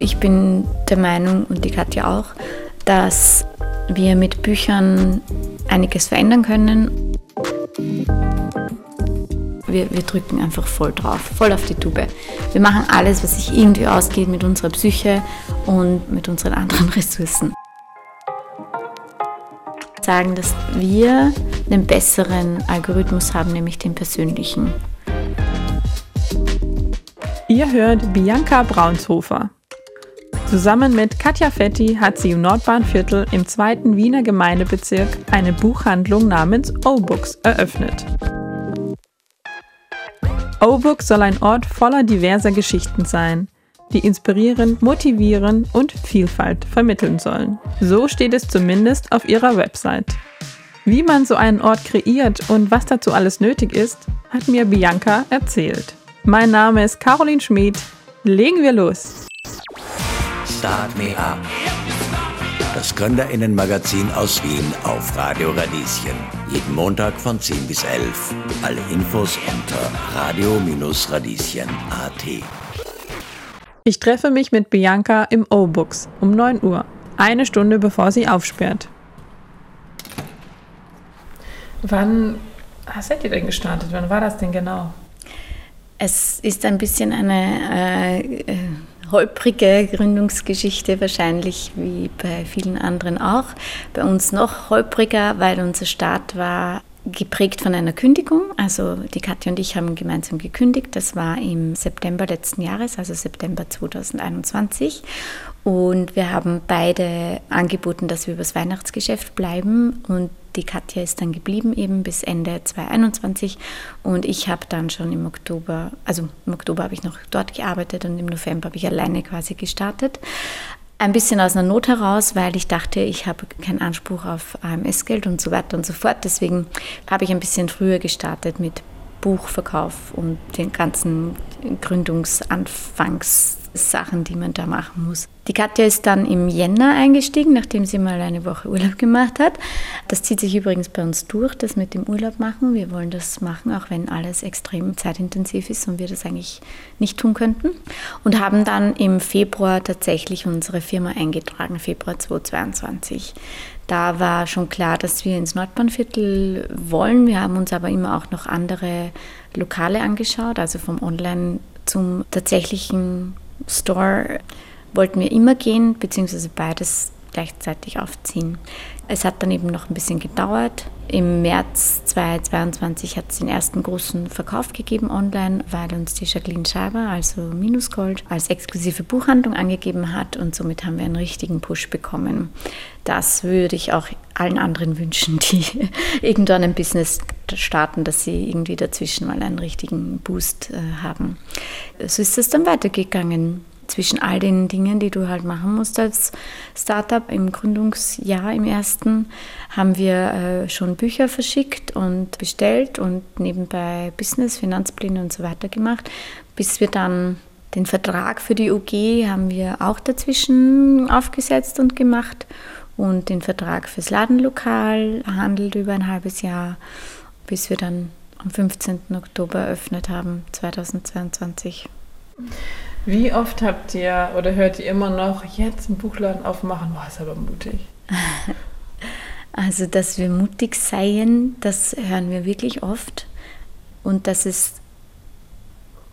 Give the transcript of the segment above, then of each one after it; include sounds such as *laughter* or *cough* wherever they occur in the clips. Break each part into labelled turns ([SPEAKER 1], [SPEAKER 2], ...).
[SPEAKER 1] Ich bin der Meinung, und die Katja auch, dass wir mit Büchern einiges verändern können. Wir, wir, drücken einfach voll drauf, voll auf die Tube. Wir machen alles, was sich irgendwie ausgeht mit unserer Psyche und mit unseren anderen *laughs* Ressourcen. Sagen, dass wir einen besseren Algorithmus haben, nämlich den persönlichen.
[SPEAKER 2] Ihr hört Bianca Braunshofer. Zusammen mit Katja Fetti hat sie im Nordbahnviertel im zweiten Wiener Gemeindebezirk eine Buchhandlung namens O-Books eröffnet. O-Books soll ein Ort voller diverser Geschichten sein, die inspirieren, motivieren und Vielfalt vermitteln sollen. So steht es zumindest auf ihrer Website. Wie man so einen Ort kreiert und was dazu alles nötig ist, hat mir Bianca erzählt. Mein Name ist Caroline Schmid. Legen wir los.
[SPEAKER 3] Start Me Up. Das Gründerinnenmagazin aus Wien auf Radio Radieschen. Jeden Montag von 10 bis 11. Alle Infos unter radio-radieschen.at.
[SPEAKER 2] Ich treffe mich mit Bianca im O-Books um 9 Uhr. Eine Stunde bevor sie aufsperrt. Wann seid ihr denn gestartet? Wann war das denn genau?
[SPEAKER 1] Es ist ein bisschen eine äh, äh, holprige Gründungsgeschichte, wahrscheinlich wie bei vielen anderen auch. Bei uns noch holpriger, weil unser Start war geprägt von einer Kündigung. Also die Katja und ich haben gemeinsam gekündigt. Das war im September letzten Jahres, also September 2021. Und wir haben beide angeboten, dass wir übers Weihnachtsgeschäft bleiben. Und die Katja ist dann geblieben eben bis Ende 2021. Und ich habe dann schon im Oktober, also im Oktober habe ich noch dort gearbeitet und im November habe ich alleine quasi gestartet. Ein bisschen aus einer Not heraus, weil ich dachte, ich habe keinen Anspruch auf AMS-Geld und so weiter und so fort. Deswegen habe ich ein bisschen früher gestartet mit Buchverkauf und den ganzen Gründungsanfangs Sachen, die man da machen muss. Die Katja ist dann im Jänner eingestiegen, nachdem sie mal eine Woche Urlaub gemacht hat. Das zieht sich übrigens bei uns durch, das mit dem Urlaub machen. Wir wollen das machen, auch wenn alles extrem zeitintensiv ist und wir das eigentlich nicht tun könnten. Und haben dann im Februar tatsächlich unsere Firma eingetragen, Februar 2022. Da war schon klar, dass wir ins Nordbahnviertel wollen. Wir haben uns aber immer auch noch andere Lokale angeschaut, also vom Online zum tatsächlichen Store wollten wir immer gehen, beziehungsweise beides gleichzeitig aufziehen. Es hat dann eben noch ein bisschen gedauert. Im März 2022 hat es den ersten großen Verkauf gegeben online, weil uns die Jacqueline Scheiber, also Minusgold, als exklusive Buchhandlung angegeben hat und somit haben wir einen richtigen Push bekommen. Das würde ich auch allen anderen wünschen, *laughs* die irgendwann ein Business starten, dass sie irgendwie dazwischen mal einen richtigen Boost äh, haben. So ist es dann weitergegangen zwischen all den Dingen, die du halt machen musst als Startup im Gründungsjahr, im ersten, haben wir äh, schon Bücher verschickt und bestellt und nebenbei Business, Finanzpläne und so weiter gemacht, bis wir dann den Vertrag für die UG haben wir auch dazwischen aufgesetzt und gemacht und den Vertrag fürs Ladenlokal handelt über ein halbes Jahr, bis wir dann am 15. Oktober eröffnet haben, 2022.
[SPEAKER 2] Wie oft habt ihr oder hört ihr immer noch, jetzt einen Buchladen aufmachen? Boah, ist aber mutig. *laughs*
[SPEAKER 1] Also, dass wir mutig seien, das hören wir wirklich oft. Und dass es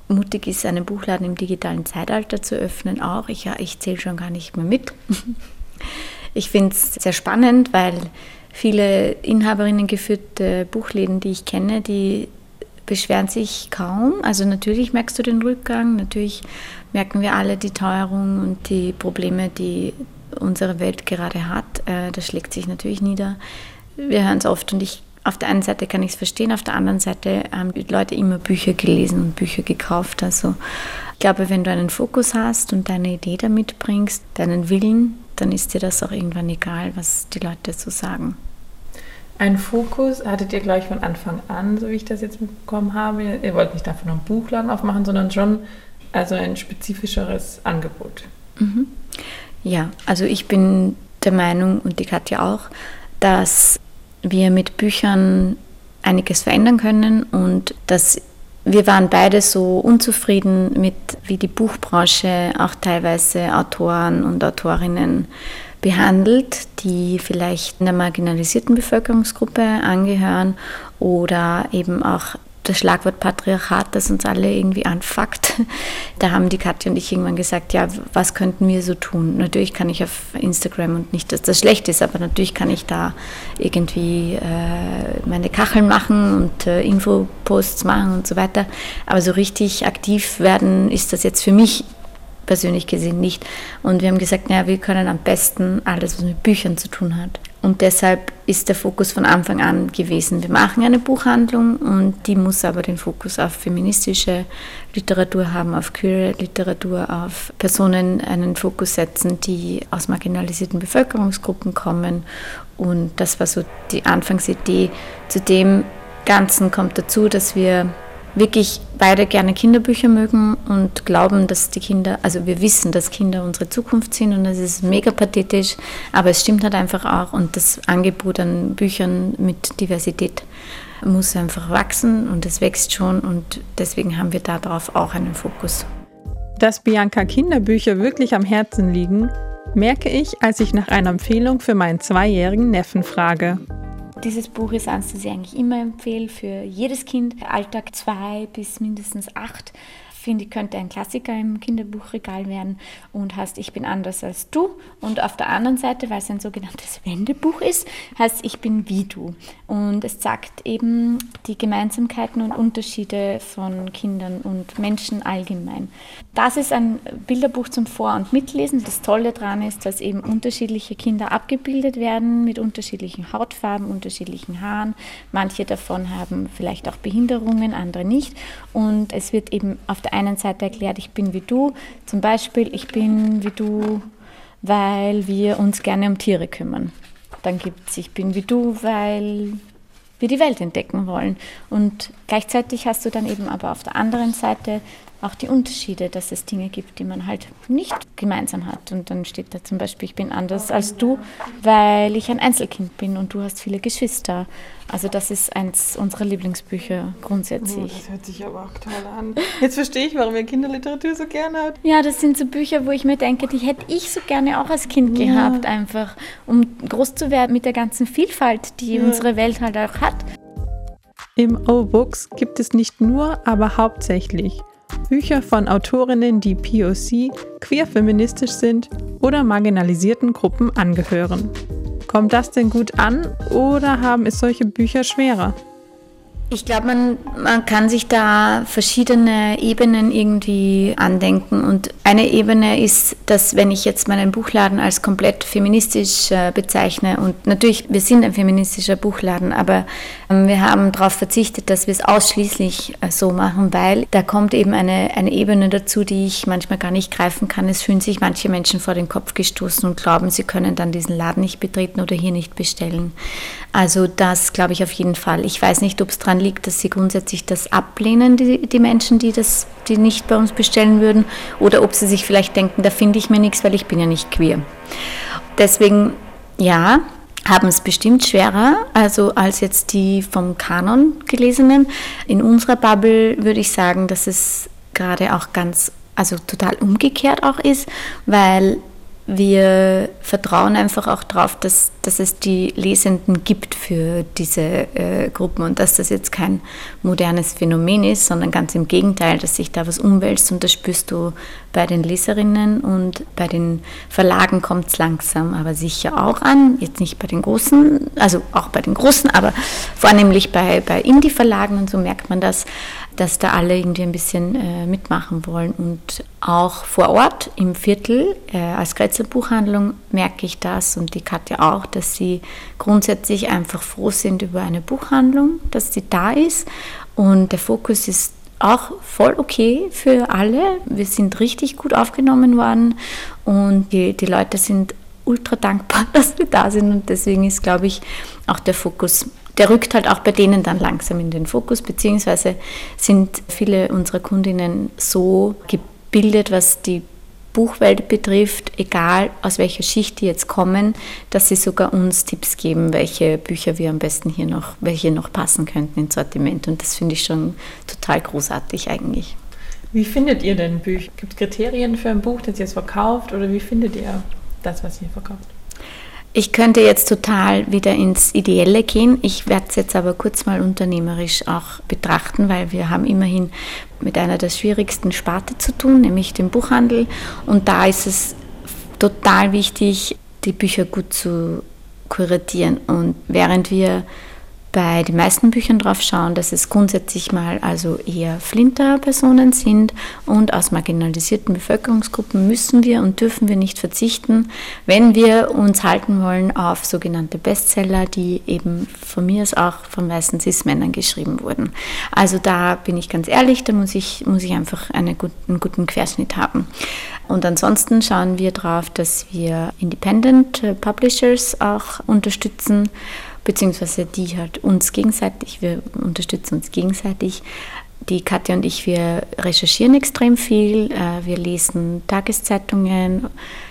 [SPEAKER 1] mutig ist, einen Buchladen im digitalen Zeitalter zu öffnen, auch. Ich, ich zähle schon gar nicht mehr mit. *laughs* Ich finde es sehr spannend, weil viele Inhaberinnen geführte Buchläden, die ich kenne, die beschweren sich kaum. Also natürlich merkst du den Rückgang, natürlich merken wir alle die Teuerung und die Probleme, die unsere Welt gerade hat. Äh, das schlägt sich natürlich nieder. Wir hören es oft und ich auf der einen Seite kann ich es verstehen, auf der anderen Seite haben die Leute immer Bücher gelesen und Bücher gekauft. Also ich glaube, wenn du einen Fokus hast und deine Idee damit bringst, deinen Willen, dann ist dir das auch irgendwann egal, was die Leute so sagen.
[SPEAKER 2] Ein Fokus hattet ihr gleich von Anfang an, so wie ich das jetzt mitbekommen habe. Ihr wollt nicht nur einen Buchladen aufmachen, sondern schon also ein spezifischeres Angebot.
[SPEAKER 1] Mhm. Ja, also ich bin der Meinung und die Katja auch, dass wir mit Büchern einiges verändern können und dass wir waren beide so unzufrieden mit, wie die Buchbranche auch teilweise Autoren und Autorinnen behandelt, die vielleicht einer marginalisierten Bevölkerungsgruppe angehören oder eben auch das Schlagwort Patriarchat, das uns alle irgendwie anfuckt. *laughs* Da haben die Katja und ich irgendwann gesagt, ja, was könnten wir so tun? Natürlich kann ich auf Instagram und nicht, dass das schlecht ist, aber natürlich kann ich da irgendwie äh, meine Kacheln machen und äh, Infoposts machen und so weiter. Aber so richtig aktiv werden ist das jetzt für mich persönlich gesehen nicht. Und wir haben gesagt, naja, wir können am besten alles, was mit Büchern zu tun hat. Und deshalb ist der Fokus von Anfang an gewesen, wir machen eine Buchhandlung und die muss aber den Fokus auf feministische Literatur haben, auf queere Literatur, auf Personen einen Fokus setzen, die aus marginalisierten Bevölkerungsgruppen kommen. Und das war so die Anfangsidee. Zu dem Ganzen kommt dazu, dass wir wirklich beide gerne Kinderbücher mögen und glauben, dass die Kinder, also wir wissen, dass Kinder unsere Zukunft sind und das ist mega pathetisch, aber es stimmt halt einfach auch und das Angebot an Büchern mit Diversität muss einfach wachsen und es wächst schon und deswegen haben wir darauf auch einen Fokus.
[SPEAKER 2] Dass Bianca Kinderbücher wirklich am Herzen liegen, merke ich, als ich nach einer Empfehlung für meinen zweijährigen Neffen frage.
[SPEAKER 1] Dieses Buch ist eines, das ich eigentlich immer empfehle für jedes Kind, Alltag zwei bis mindestens acht finde ich, könnte ein Klassiker im Kinderbuchregal werden und heißt Ich bin anders als du. Und auf der anderen Seite, weil es ein sogenanntes Wendebuch ist, heißt Ich bin wie du. Und es sagt eben die Gemeinsamkeiten und Unterschiede von Kindern und Menschen allgemein. Das ist ein Bilderbuch zum Vor- und Mitlesen. Das Tolle daran ist, dass eben unterschiedliche Kinder abgebildet werden mit unterschiedlichen Hautfarben, unterschiedlichen Haaren. Manche davon haben vielleicht auch Behinderungen, andere nicht. Und es wird eben auf der einen Seite erklärt, ich bin wie du. Zum Beispiel, ich bin wie du, weil wir uns gerne um Tiere kümmern. Dann gibt es, ich bin wie du, weil wir die Welt entdecken wollen. Und gleichzeitig hast du dann eben aber auf der anderen Seite auch die Unterschiede, dass es Dinge gibt, die man halt nicht gemeinsam hat. Und dann steht da zum Beispiel, ich bin anders als du, weil ich ein Einzelkind bin und du hast viele Geschwister. Also das ist eins unserer Lieblingsbücher grundsätzlich.
[SPEAKER 2] Oh, das hört sich aber auch toll an. Jetzt verstehe ich, warum ihr Kinderliteratur so gerne habt.
[SPEAKER 1] Ja, das sind so Bücher, wo ich mir denke, die hätte ich so gerne auch als Kind ja. gehabt, einfach um groß zu werden mit der ganzen Vielfalt, die ja. unsere Welt halt auch hat.
[SPEAKER 2] Im O-Books gibt es nicht nur, aber hauptsächlich Bücher von Autorinnen, die POC, queer-feministisch sind oder marginalisierten Gruppen angehören. Kommt das denn gut an oder haben es solche Bücher schwerer?
[SPEAKER 1] Ich glaube, man, man kann sich da verschiedene Ebenen irgendwie andenken. Und eine Ebene ist, dass wenn ich jetzt meinen Buchladen als komplett feministisch äh, bezeichne, und natürlich, wir sind ein feministischer Buchladen, aber ähm, wir haben darauf verzichtet, dass wir es ausschließlich äh, so machen, weil da kommt eben eine, eine Ebene dazu, die ich manchmal gar nicht greifen kann. Es fühlen sich manche Menschen vor den Kopf gestoßen und glauben, sie können dann diesen Laden nicht betreten oder hier nicht bestellen. Also das glaube ich auf jeden Fall. Ich weiß nicht, ob es daran liegt, dass sie grundsätzlich das ablehnen, die, die Menschen, die das, die nicht bei uns bestellen würden, oder ob sie sich vielleicht denken, da finde ich mir nichts, weil ich bin ja nicht queer. Deswegen, ja, haben es bestimmt schwerer, also als jetzt die vom Kanon gelesenen. In unserer Bubble würde ich sagen, dass es gerade auch ganz, also total umgekehrt auch ist, weil wir vertrauen einfach auch darauf, dass, dass es die Lesenden gibt für diese äh, Gruppen und dass das jetzt kein modernes Phänomen ist, sondern ganz im Gegenteil, dass sich da was umwälzt und das spürst du bei den Leserinnen und bei den Verlagen kommt es langsam, aber sicher auch an. Jetzt nicht bei den großen, also auch bei den großen, aber vornehmlich bei, bei Indie-Verlagen und so merkt man das dass da alle irgendwie ein bisschen äh, mitmachen wollen. Und auch vor Ort im Viertel äh, als Grätzer Buchhandlung merke ich das und die Katja auch, dass sie grundsätzlich einfach froh sind über eine Buchhandlung, dass sie da ist. Und der Fokus ist auch voll okay für alle. Wir sind richtig gut aufgenommen worden und die, die Leute sind ultra dankbar, *laughs* dass wir da sind und deswegen ist, glaube ich, auch der Fokus der rückt halt auch bei denen dann langsam in den Fokus, beziehungsweise sind viele unserer Kundinnen so gebildet, was die Buchwelt betrifft, egal aus welcher Schicht die jetzt kommen, dass sie sogar uns Tipps geben, welche Bücher wir am besten hier noch, welche noch passen könnten ins Sortiment. Und das finde ich schon total großartig eigentlich.
[SPEAKER 2] Wie findet ihr denn Bücher? Gibt es Kriterien für ein Buch, das ihr jetzt verkauft oder wie findet ihr das, was ihr verkauft?
[SPEAKER 1] Ich könnte jetzt total wieder ins Ideelle gehen. Ich werde es jetzt aber kurz mal unternehmerisch auch betrachten, weil wir haben immerhin mit einer der schwierigsten Sparte zu tun, nämlich dem Buchhandel. Und da ist es total wichtig, die Bücher gut zu kuratieren. Und während wir bei den meisten Büchern drauf schauen, dass es grundsätzlich mal also eher Flinter-Personen sind und aus marginalisierten Bevölkerungsgruppen müssen wir und dürfen wir nicht verzichten, wenn wir uns halten wollen auf sogenannte Bestseller, die eben von mir aus auch von weißen Cis-Männern geschrieben wurden. Also da bin ich ganz ehrlich, da muss ich, muss ich einfach eine, einen guten Querschnitt haben. Und ansonsten schauen wir darauf, dass wir Independent Publishers auch unterstützen beziehungsweise die halt uns gegenseitig, wir unterstützen uns gegenseitig. Die Katja und ich, wir recherchieren extrem viel, äh, wir lesen Tageszeitungen,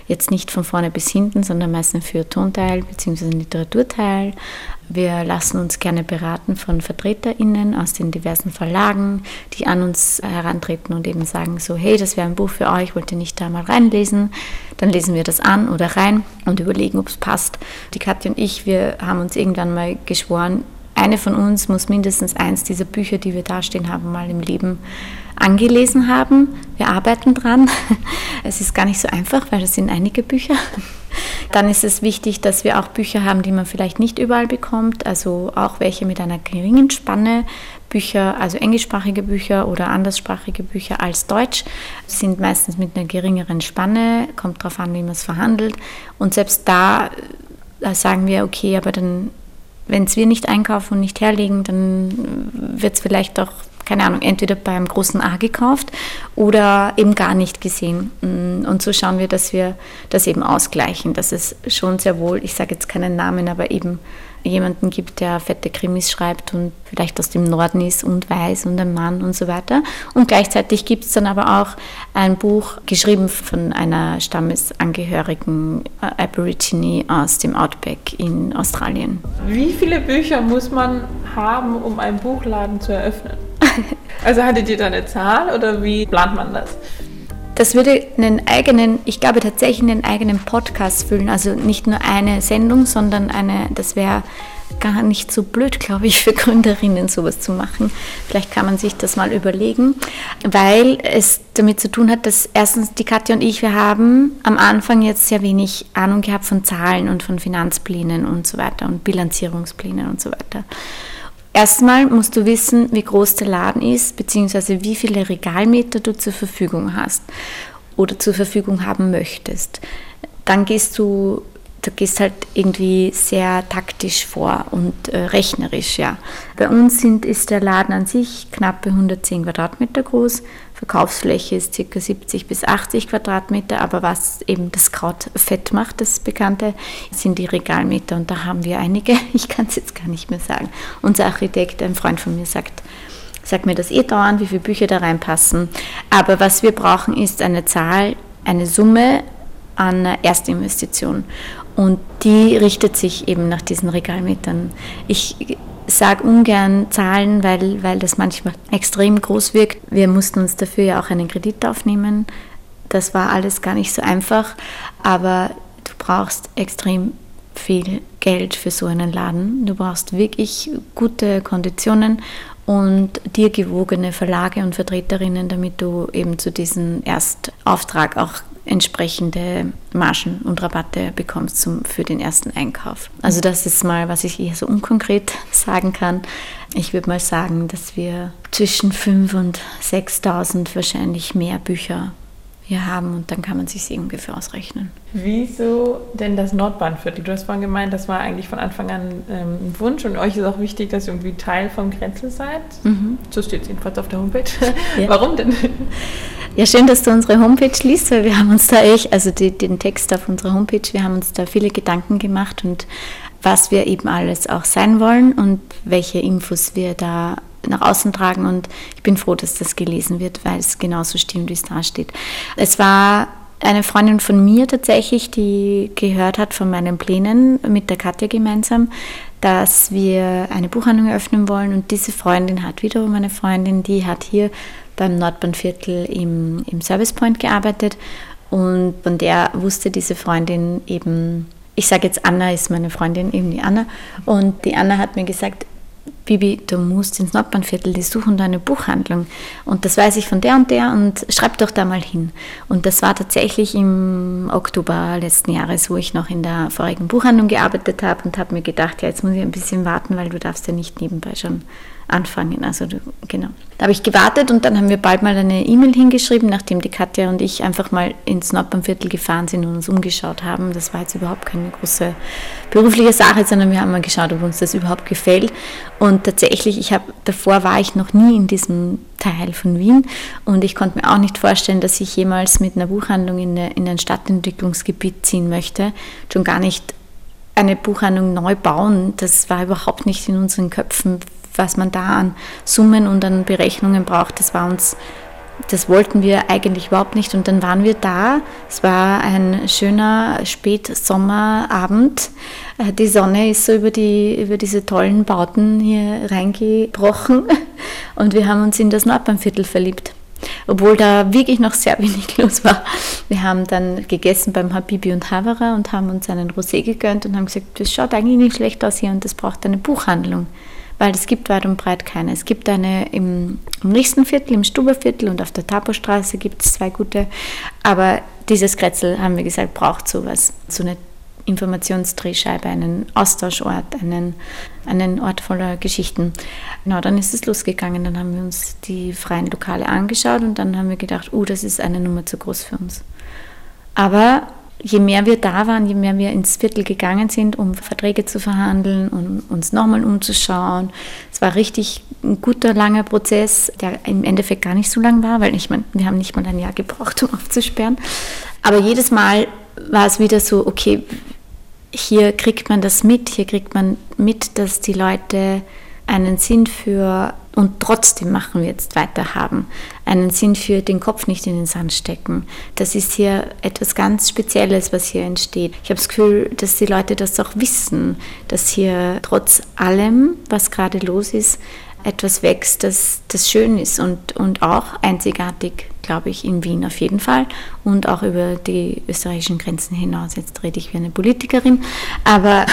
[SPEAKER 1] jetzt nicht von vorne bis hinten, sondern meistens für Tonteil bzw. Literaturteil. Wir lassen uns gerne beraten von VertreterInnen aus den diversen Verlagen, die an uns herantreten und eben sagen so, hey, das wäre ein Buch für euch, wollt ihr nicht da mal reinlesen? Dann lesen wir das an oder rein und überlegen, ob es passt. Die Katja und ich, wir haben uns irgendwann mal geschworen, eine von uns muss mindestens eins dieser Bücher, die wir dastehen haben, mal im Leben angelesen haben. Wir arbeiten dran. *laughs* Es ist gar nicht so einfach, weil es sind einige Bücher. *laughs* Dann ist es wichtig, dass wir auch Bücher haben, die man vielleicht nicht überall bekommt, also auch welche mit einer geringen Spanne. Bücher, also englischsprachige Bücher oder anderssprachige Bücher als Deutsch, sind meistens mit einer geringeren Spanne, kommt darauf an, wie man es verhandelt. Und selbst da äh, sagen wir, okay, aber dann wenn es wir nicht einkaufen und nicht herlegen, dann wird es vielleicht auch, keine Ahnung, entweder beim großen A gekauft oder eben gar nicht gesehen. Und so schauen wir, dass wir das eben ausgleichen, dass es schon sehr wohl, ich sage jetzt keinen Namen, aber eben jemanden gibt, der fette Krimis schreibt und vielleicht aus dem Norden ist und weiß und ein Mann und so weiter. Und gleichzeitig gibt es dann aber auch ein Buch geschrieben von einer stammesangehörigen äh, Aborigine aus dem Outback in Australien.
[SPEAKER 2] Wie viele Bücher muss man haben, um einen Buchladen zu eröffnen? *laughs* also hattet ihr da eine Zahl oder wie plant man das?
[SPEAKER 1] Das würde einen eigenen, ich glaube tatsächlich einen eigenen Podcast füllen. Also nicht nur eine Sendung, sondern eine, das wäre gar nicht so blöd, glaube ich, für Gründerinnen sowas zu machen. Vielleicht kann man sich das mal überlegen, weil es damit zu tun hat, dass erstens die Katja und ich, wir haben am Anfang jetzt sehr wenig Ahnung gehabt von Zahlen und von Finanzplänen und so weiter und Bilanzierungsplänen und so weiter. Erstmal musst du wissen, wie groß der Laden ist, beziehungsweise wie viele Regalmeter du zur Verfügung hast oder zur Verfügung haben möchtest. Dann gehst du, du gehst halt irgendwie sehr taktisch vor und äh, rechnerisch, ja. Bei uns sind, ist der Laden an sich knappe 110 Quadratmeter groß. Verkaufsfläche ist ca. 70 bis 80 Quadratmeter, aber was eben das Kraut fett macht, das Bekannte, sind die Regalmeter und da haben wir einige, *laughs* ich kann es jetzt gar nicht mehr sagen. Unser Architekt, ein Freund von mir, sagt, sagt mir das eh dauernd, wie viele Bücher da reinpassen. Aber was wir brauchen, ist eine Zahl, eine Summe an Erstinvestition. Und die richtet sich eben nach diesen Regalmetern. Ich sage ungern Zahlen, weil, weil das manchmal extrem groß wirkt. Wir mussten uns dafür ja auch einen Kredit aufnehmen. Das war alles gar nicht so einfach, aber du brauchst extrem viel Geld für so einen Laden. Du brauchst wirklich gute Konditionen und dir gewogene Verlage und Vertreterinnen, damit du eben zu diesem Erstauftrag auch entsprechende Margen und Rabatte bekommst zum, für den ersten Einkauf. Also das ist mal, was ich hier so unkonkret *laughs* sagen kann. Ich würde mal sagen, dass wir zwischen 5.000 und 6.000 wahrscheinlich mehr Bücher hier haben und dann kann man sich ungefähr ausrechnen.
[SPEAKER 2] Wieso denn das Nordbahnviertel? Du hast vorhin gemeint, das war eigentlich von Anfang an ähm, ein Wunsch und euch ist auch wichtig, dass ihr irgendwie Teil vom Grenzel seid. Mhm. So steht es jedenfalls auf der Homepage. Ja. *laughs* Warum denn?
[SPEAKER 1] Ja, schön, dass du unsere Homepage liest, weil wir haben uns da echt, also die, den Text auf unserer Homepage, wir haben uns da viele Gedanken gemacht und was wir eben alles auch sein wollen und welche Infos wir da nach außen tragen und ich bin froh, dass das gelesen wird, weil es genauso stimmt, wie es da steht. Es war eine Freundin von mir tatsächlich, die gehört hat von meinen Plänen mit der Katja gemeinsam, dass wir eine Buchhandlung eröffnen wollen. Und diese Freundin hat wiederum eine Freundin, die hat hier beim Nordbahnviertel im, im Service Point gearbeitet. Und von der wusste diese Freundin eben, ich sage jetzt Anna ist meine Freundin, eben die Anna. Und die Anna hat mir gesagt, Bibi, du musst ins Nordbahnviertel, die suchen da eine Buchhandlung. Und das weiß ich von der und der und schreib doch da mal hin. Und das war tatsächlich im Oktober letzten Jahres, wo ich noch in der vorigen Buchhandlung gearbeitet habe und habe mir gedacht, ja, jetzt muss ich ein bisschen warten, weil du darfst ja nicht nebenbei schon anfangen. Also genau. Da habe ich gewartet und dann haben wir bald mal eine E-Mail hingeschrieben, nachdem die Katja und ich einfach mal ins Nordbahnviertel gefahren sind und uns umgeschaut haben. Das war jetzt überhaupt keine große berufliche Sache, sondern wir haben mal geschaut, ob uns das überhaupt gefällt. Und tatsächlich, ich habe davor war ich noch nie in diesem Teil von Wien und ich konnte mir auch nicht vorstellen, dass ich jemals mit einer Buchhandlung in, eine, in ein Stadtentwicklungsgebiet ziehen möchte. Schon gar nicht eine Buchhandlung neu bauen. Das war überhaupt nicht in unseren Köpfen was man da an Summen und an Berechnungen braucht, das war uns, das wollten wir eigentlich überhaupt nicht. Und dann waren wir da. Es war ein schöner Spätsommerabend. Äh, die Sonne ist so über, die, über diese tollen Bauten hier reingebrochen *laughs* und wir haben uns in das Nordbahnviertel verliebt obwohl da wirklich noch sehr *laughs* wenig los war. Wir haben dann gegessen beim Habibi und Havara und haben uns einen Rosé gegönnt und haben gesagt, das schaut eigentlich nicht schlecht aus hier und das braucht eine Buchhandlung weil es gibt weit und breit keine. Es gibt eine im, im nächsten Viertel, im Stuberviertel und auf der Tapostraße gibt es zwei gute, aber dieses Kretzel, haben wir gesagt, braucht sowas, so eine Informationsdrehscheibe, einen Austauschort, einen, einen Ort voller Geschichten. Genau, dann ist es losgegangen, dann haben wir uns die freien Lokale angeschaut und dann haben wir gedacht, uh, das ist eine Nummer zu groß für uns. Aber je mehr wir da waren, je mehr wir ins Viertel gegangen sind, um Verträge zu verhandeln und uns nochmal umzuschauen. Es war richtig ein guter, langer Prozess, der im Endeffekt gar nicht so lang war, weil ich meine, wir haben nicht mal ein Jahr gebraucht, *laughs* um aufzusperren. Aber jedes Mal war es wieder so, okay, hier kriegt man das mit, hier kriegt man mit, dass die Leute einen Sinn für und trotzdem machen wir jetzt weiter haben, einen Sinn für den Kopf nicht in den Sand stecken. Das ist hier etwas ganz Spezielles, was hier entsteht. Ich habe das Gefühl, dass die Leute das auch wissen, dass hier trotz allem, was gerade los ist, etwas wächst, das, das schön ist und, und auch einzigartig, glaube ich, in Wien auf jeden Fall und auch über die österreichischen Grenzen hinaus. Jetzt rede ich wie eine Politikerin, aber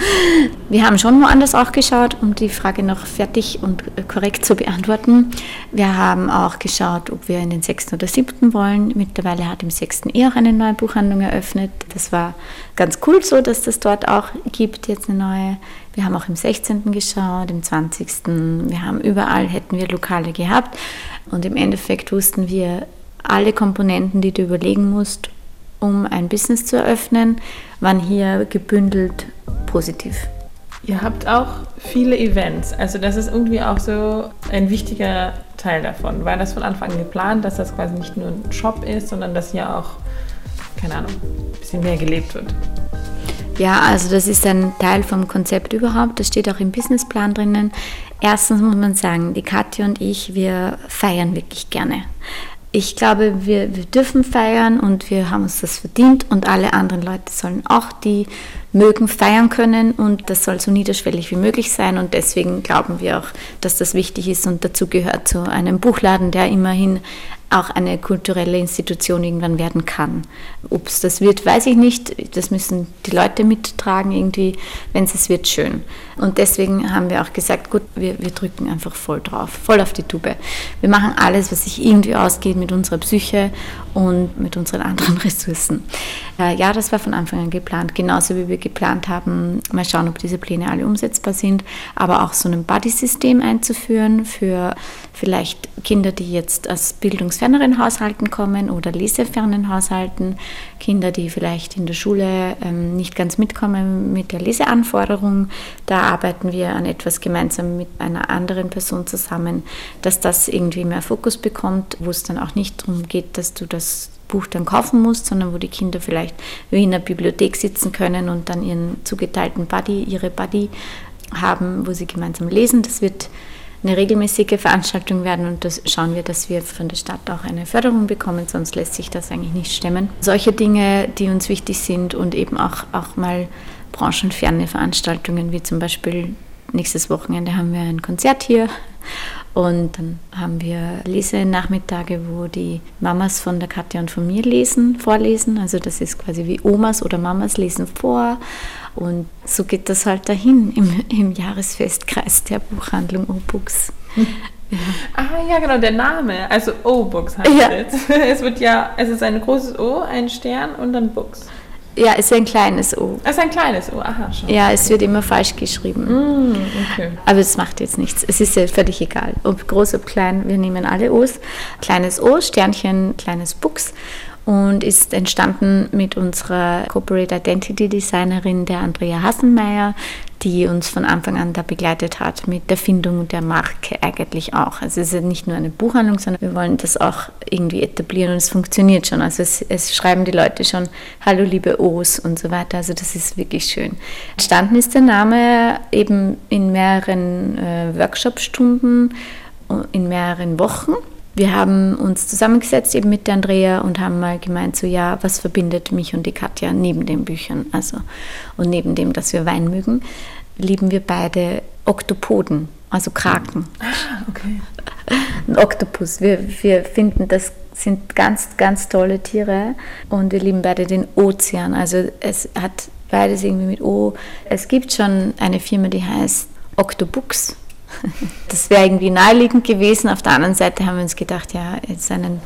[SPEAKER 1] *laughs* wir haben schon woanders auch geschaut, um die Frage noch fertig und korrekt zu beantworten. Wir haben auch geschaut, ob wir in den sechsten oder siebten wollen. Mittlerweile hat im sechsten eh auch eine neue Buchhandlung eröffnet. Das war ganz cool so, dass das dort auch gibt, jetzt eine neue wir haben auch im 16. geschaut, im 20. Wir haben überall hätten wir Lokale gehabt und im Endeffekt wussten wir alle Komponenten, die du überlegen musst, um ein Business zu eröffnen, waren hier gebündelt positiv.
[SPEAKER 2] Ihr habt auch viele Events, also das ist irgendwie auch so ein wichtiger Teil davon. War das von Anfang an geplant, dass das quasi nicht nur ein Shop ist, sondern dass hier auch, keine Ahnung, ein bisschen mehr gelebt wird?
[SPEAKER 1] Ja, also das ist ein Teil vom Konzept überhaupt. Das steht auch im Businessplan drinnen. Erstens muss man sagen, die Katja und ich, wir feiern wirklich gerne. Ich glaube, wir, wir dürfen feiern und wir haben uns das verdient und alle anderen Leute sollen auch die mögen feiern können und das soll so niederschwellig wie möglich sein und deswegen glauben wir auch, dass das wichtig ist und dazu gehört zu einem Buchladen, der immerhin auch eine kulturelle Institution irgendwann werden kann. Ob es das wird, weiß ich nicht. Das müssen die Leute mittragen irgendwie. Wenn es wird, schön. Und deswegen haben wir auch gesagt, gut, wir, wir drücken einfach voll drauf, voll auf die Tube. Wir machen alles, was sich irgendwie ausgeht mit unserer Psyche und mit unseren *laughs* anderen Ressourcen. Äh, ja, das war von Anfang an geplant. Genauso wie wir geplant haben, mal schauen, ob diese Pläne alle umsetzbar sind, aber auch so ein Buddy-System einzuführen für vielleicht Kinder, die jetzt aus bildungsferneren Haushalten kommen oder lesefernen Haushalten, Kinder, die vielleicht in der Schule ähm, nicht ganz mitkommen mit der Leseanforderung. Da arbeiten wir an etwas gemeinsam mit einer anderen Person zusammen, dass das irgendwie mehr Fokus bekommt, wo es dann auch nicht darum geht, dass du das Buch dann kaufen musst, sondern wo die Kinder vielleicht wie in der Bibliothek sitzen können und dann ihren zugeteilten Buddy, ihre Buddy haben, wo sie gemeinsam lesen. Das wird eine regelmäßige Veranstaltung werden und das schauen wir, dass wir von der Stadt auch eine Förderung bekommen, sonst lässt sich das eigentlich nicht stemmen. Solche Dinge, die uns wichtig sind und eben auch, auch mal branchenferne Veranstaltungen, wie zum Beispiel nächstes Wochenende haben wir ein Konzert hier und dann haben wir Lesenachmittage, wo die Mamas von der Katja und von mir lesen, vorlesen. Also das ist quasi wie Omas oder Mamas lesen vor. Und so geht das halt dahin im, im Jahresfestkreis der Buchhandlung O-Books.
[SPEAKER 2] Ja. *laughs* Ah ja, genau, der Name. Also O-Books heißt ja. es. *laughs* Es wird ja, es ist ein großes O, ein Stern und dann Books.
[SPEAKER 1] Ja, es ist ein kleines O.
[SPEAKER 2] Es ist ein kleines O, aha,
[SPEAKER 1] schon. Ja, es wird immer falsch geschrieben. Mm, okay. Aber es macht jetzt nichts. Es ist ja völlig egal. Ob groß, ob klein, wir nehmen alle O's. Kleines O, Sternchen, kleines Buchs und ist entstanden mit unserer Corporate Identity Designerin, der Andrea Hassenmeier, die uns von Anfang an da begleitet hat mit der Findung der Marke eigentlich auch. Also es ist nicht nur eine Buchhandlung, sondern wir wollen das auch irgendwie etablieren und es funktioniert schon. Also es, es schreiben die Leute schon Hallo liebe O's und so weiter. Also das ist wirklich schön. Entstanden ist der Name eben in mehreren äh, Workshopstunden, in mehreren Wochen wir haben uns zusammengesetzt eben mit der Andrea und haben mal gemeint, so ja, was verbindet mich und die Katja neben den Büchern, also und neben dem, dass wir Wein mögen, lieben wir beide Oktopoden, also Kraken.
[SPEAKER 2] Ah, okay.
[SPEAKER 1] Ein Oktopus. Wir, wir finden, das sind ganz, ganz tolle Tiere und wir lieben beide den Ozean. Also es hat beides irgendwie mit O. Es gibt schon eine Firma, die heißt Octobooks *laughs* das wäre irgendwie naheliegend gewesen. Auf der anderen Seite haben wir uns gedacht, ja, jetzt einen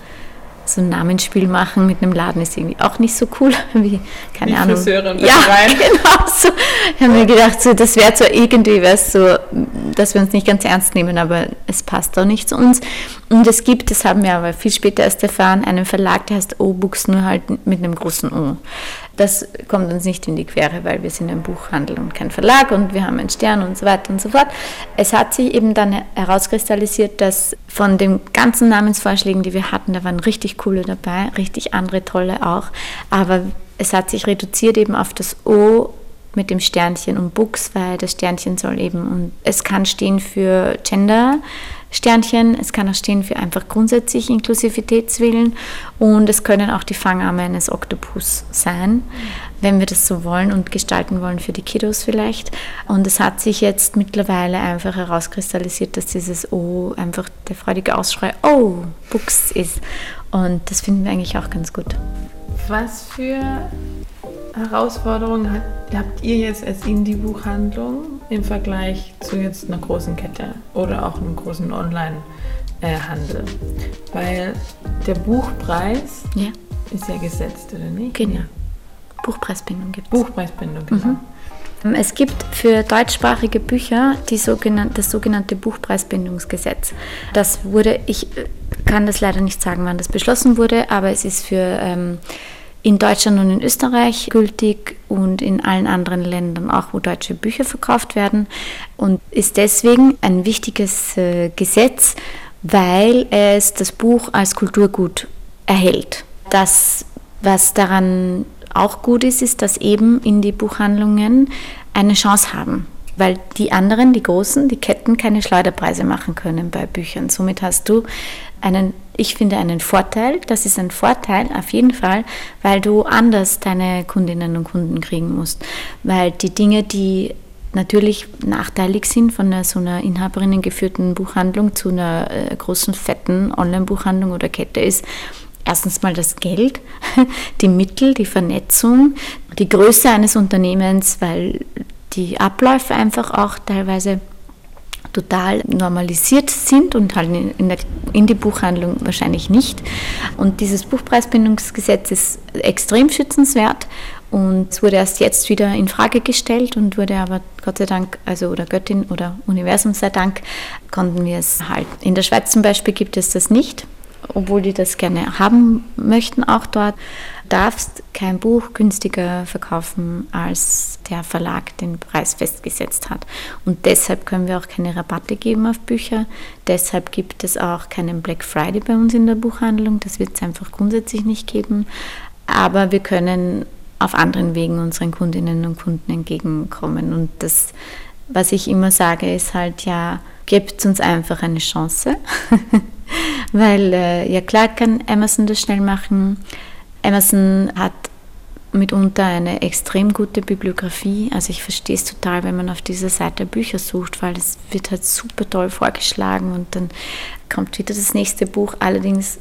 [SPEAKER 1] so ein Namensspiel machen mit einem Laden ist irgendwie auch nicht so cool *laughs* wie, keine wie Ahnung.
[SPEAKER 2] Friseurin
[SPEAKER 1] ja, *laughs* genau so. Ich habe mir gedacht, so, das wäre zwar irgendwie was so, dass wir uns nicht ganz ernst nehmen, aber es passt auch nicht zu uns. Und es gibt, das haben wir aber viel später erst erfahren, einen Verlag, der heißt O-Books, nur halt mit einem großen O. Das kommt uns nicht in die Quere, weil wir sind ein Buchhandel und kein Verlag und wir haben einen Stern und so weiter und so fort. Es hat sich eben dann herauskristallisiert, dass von den ganzen Namensvorschlägen, die wir hatten, da waren richtig coole dabei, richtig andere tolle auch, aber es hat sich reduziert eben auf das O mit dem Sternchen und Books, weil das Sternchen soll eben und es kann stehen für Gender, Sternchen. Es kann auch stehen für einfach grundsätzlich Inklusivitätswillen und es können auch die Fangarme eines Oktopus sein, wenn wir das so wollen und gestalten wollen für die Kiddos vielleicht. Und es hat sich jetzt mittlerweile einfach herauskristallisiert, dass dieses O einfach der freudige Ausschrei Oh, Books ist. Und das finden wir eigentlich auch ganz gut.
[SPEAKER 2] Was für Herausforderungen habt ihr jetzt als Indie-Buchhandlung im Vergleich zu jetzt einer großen Kette oder auch einem großen Online-Handel? Weil der Buchpreis ja. ist ja gesetzt, oder nicht?
[SPEAKER 1] Genau. Buchpreisbindung gibt es.
[SPEAKER 2] Buchpreisbindung, genau.
[SPEAKER 1] Mhm. Es gibt für deutschsprachige Bücher sogenannte, das sogenannte Buchpreisbindungsgesetz. Das wurde, ich kann das leider nicht sagen, wann das beschlossen wurde, aber es ist für ähm, in Deutschland und in Österreich gültig und in allen anderen Ländern auch, wo deutsche Bücher verkauft werden und ist deswegen ein wichtiges äh, Gesetz, weil es das Buch als Kulturgut erhält. Das, was daran auch gut ist, ist, dass eben in die Buchhandlungen eine Chance haben weil die anderen, die großen, die Ketten keine Schleuderpreise machen können bei Büchern. Somit hast du einen, ich finde, einen Vorteil. Das ist ein Vorteil auf jeden Fall, weil du anders deine Kundinnen und Kunden kriegen musst. Weil die Dinge, die natürlich nachteilig sind von einer, so einer Inhaberinnen geführten Buchhandlung zu einer äh, großen, fetten Online-Buchhandlung oder Kette ist, erstens mal das Geld, *laughs* die Mittel, die Vernetzung, die Größe eines Unternehmens, weil die Abläufe einfach auch teilweise total normalisiert sind und halt in der Indie-Buchhandlung wahrscheinlich nicht. Und dieses Buchpreisbindungsgesetz ist extrem schützenswert und es wurde erst jetzt wieder in Frage gestellt und wurde aber Gott sei Dank, also oder Göttin oder Universum sei Dank, konnten wir es halt. In der Schweiz zum Beispiel gibt es das nicht obwohl die das gerne haben möchten, auch dort, darfst kein Buch günstiger verkaufen, als der Verlag den Preis festgesetzt hat. Und deshalb können wir auch keine Rabatte geben auf Bücher. Deshalb gibt es auch keinen Black Friday bei uns in der Buchhandlung. Das wird es einfach grundsätzlich nicht geben. Aber wir können auf anderen Wegen unseren Kundinnen und Kunden entgegenkommen. Und das, was ich immer sage, ist halt ja, gebt uns einfach eine Chance, *laughs* weil äh, ja klar kann Amazon das schnell machen. Amazon hat mitunter eine extrem gute Bibliografie. Also ich verstehe es total, wenn man auf dieser Seite Bücher sucht, weil es wird halt super toll vorgeschlagen und dann kommt wieder das nächste Buch. Allerdings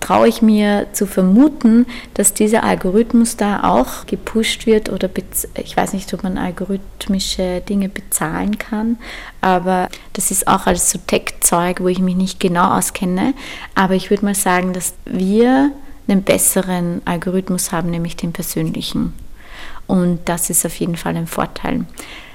[SPEAKER 1] traue ich mir zu vermuten, dass dieser Algorithmus da auch gepusht wird oder ich weiß nicht, ob man algorithmische Dinge bezahlen kann, aber das ist auch alles so Tech-Zeug, wo ich mich nicht genau auskenne. Aber ich würde mal sagen, dass wir einen besseren Algorithmus haben, nämlich den persönlichen. Und das ist auf jeden Fall ein Vorteil.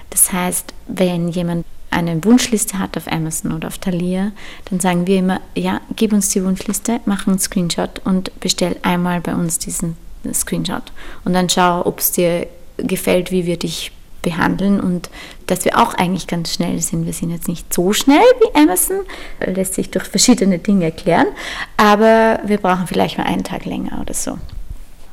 [SPEAKER 1] Das heißt, wenn jemand eine Wunschliste hat auf Amazon oder auf Thalia, dann sagen wir immer, ja, gib uns die Wunschliste, mach einen Screenshot und bestell einmal bei uns diesen Screenshot. Und dann schau, ob es dir gefällt, wie wir dich behandeln und dass wir auch eigentlich ganz schnell sind. Wir sind jetzt nicht so schnell wie Amazon, lässt sich durch verschiedene Dinge erklären, aber wir brauchen vielleicht mal einen Tag länger oder so.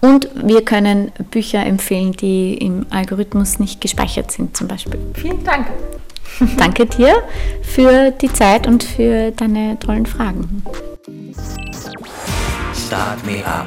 [SPEAKER 1] Und wir können Bücher empfehlen, die im Algorithmus nicht gespeichert sind, zum Beispiel.
[SPEAKER 2] Vielen Dank. *laughs* *laughs*
[SPEAKER 1] Danke dir für die Zeit und für deine tollen Fragen.
[SPEAKER 3] Start Me Up